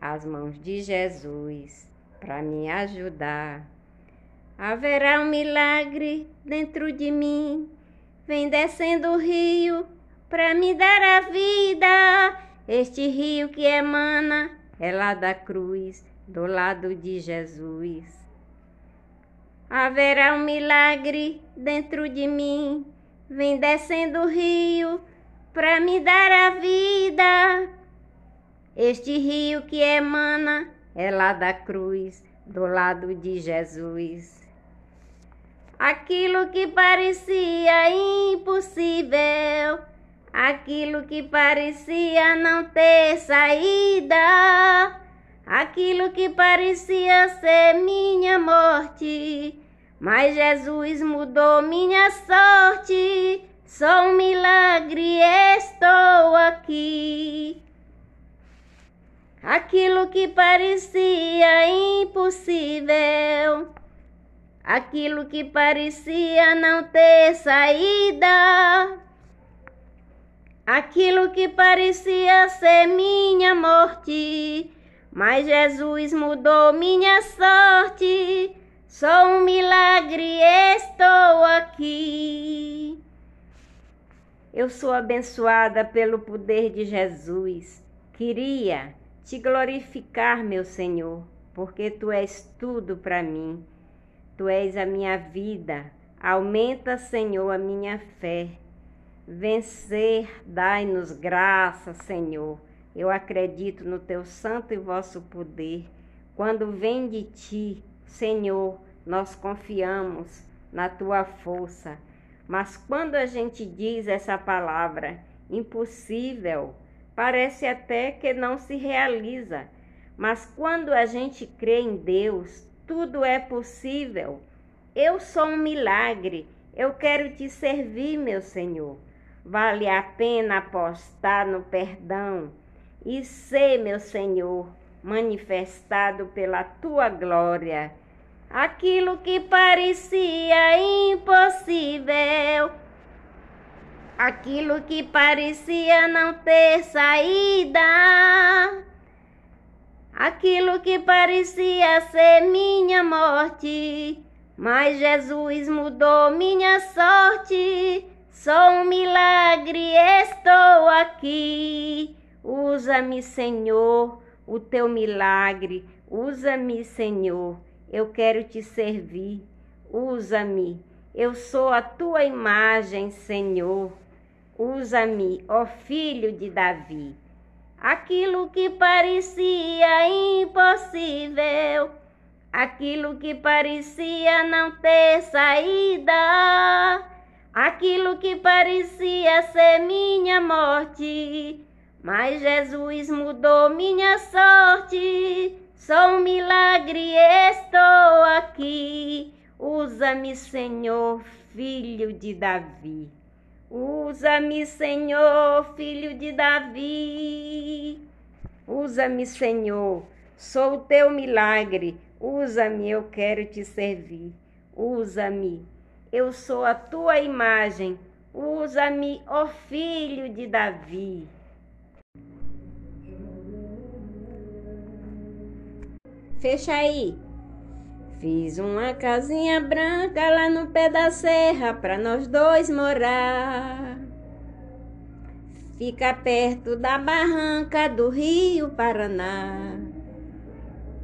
as mãos de Jesus para me ajudar. Haverá um milagre dentro de mim, vem descendo o rio para me dar a vida. Este rio que emana é lá da cruz, do lado de Jesus. Haverá um milagre dentro de mim, vem descendo o rio para me dar a vida. Este rio que emana é lá da cruz, do lado de Jesus. Aquilo que parecia impossível, aquilo que parecia não ter saída, aquilo que parecia ser minha morte, mas Jesus mudou minha sorte. Sou um milagre, estou aqui. Aquilo que parecia impossível, aquilo que parecia não ter saída, aquilo que parecia ser minha morte, mas Jesus mudou minha sorte. Sou um milagre, estou aqui. Eu sou abençoada pelo poder de Jesus. Queria te glorificar, meu Senhor, porque tu és tudo para mim. Tu és a minha vida. Aumenta, Senhor, a minha fé. Vencer, dai-nos graça, Senhor. Eu acredito no teu santo e vosso poder. Quando vem de ti, Senhor, nós confiamos na tua força. Mas quando a gente diz essa palavra, impossível, parece até que não se realiza. Mas quando a gente crê em Deus, tudo é possível. Eu sou um milagre. Eu quero te servir, meu Senhor. Vale a pena apostar no perdão e ser, meu Senhor, manifestado pela tua glória. Aquilo que parecia impossível aquilo que parecia não ter saída, aquilo que parecia ser minha morte, mas Jesus mudou minha sorte. Sou um milagre, estou aqui. Usa-me, Senhor, o teu milagre. Usa-me, Senhor. Eu quero te servir. Usa-me. Eu sou a tua imagem, Senhor. Usa-me, ó filho de Davi. Aquilo que parecia impossível, aquilo que parecia não ter saída, aquilo que parecia ser minha morte, mas Jesus mudou minha sorte. Sou um milagre, estou aqui. Usa-me, Senhor, filho de Davi. Usa-me, Senhor, filho de Davi. Usa-me, Senhor, sou o teu milagre. Usa-me, eu quero te servir. Usa-me, eu sou a tua imagem. Usa-me, ó filho de Davi. Fecha aí. Fiz uma casinha branca lá no pé da serra para nós dois morar. Fica perto da barranca do Rio Paraná.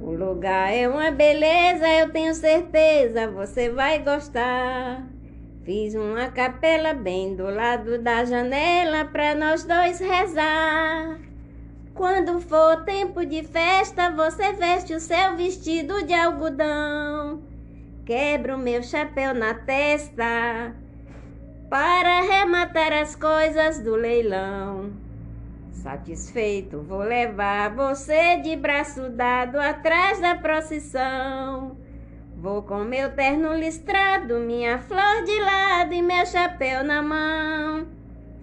O lugar é uma beleza, eu tenho certeza você vai gostar. Fiz uma capela bem do lado da janela para nós dois rezar. Quando for tempo de festa, você veste o seu vestido de algodão. Quebra o meu chapéu na testa para arrematar as coisas do leilão. Satisfeito, vou levar você de braço dado atrás da procissão. Vou com meu terno listrado, minha flor de lado e meu chapéu na mão.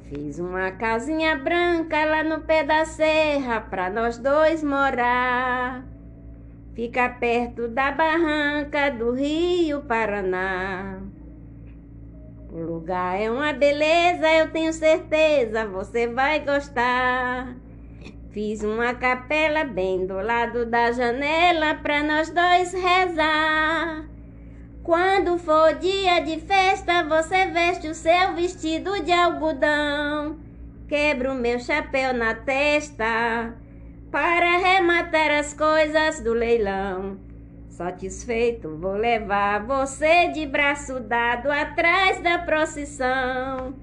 Fiz uma casinha branca lá no pé da serra pra nós dois morar. Fica perto da barranca do Rio Paraná. O lugar é uma beleza, eu tenho certeza, você vai gostar. Fiz uma capela bem do lado da janela pra nós dois rezar. Quando for dia de festa, você veste o seu vestido de algodão. Quebra o meu chapéu na testa para arrematar as coisas do leilão. Satisfeito, vou levar você de braço dado atrás da procissão.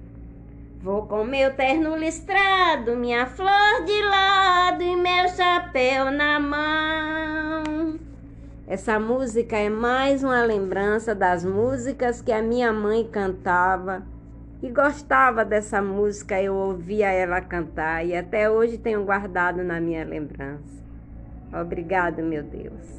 Vou com meu terno listrado, minha flor de lado e meu chapéu na mão. Essa música é mais uma lembrança das músicas que a minha mãe cantava. E gostava dessa música, eu ouvia ela cantar e até hoje tenho guardado na minha lembrança. Obrigado, meu Deus.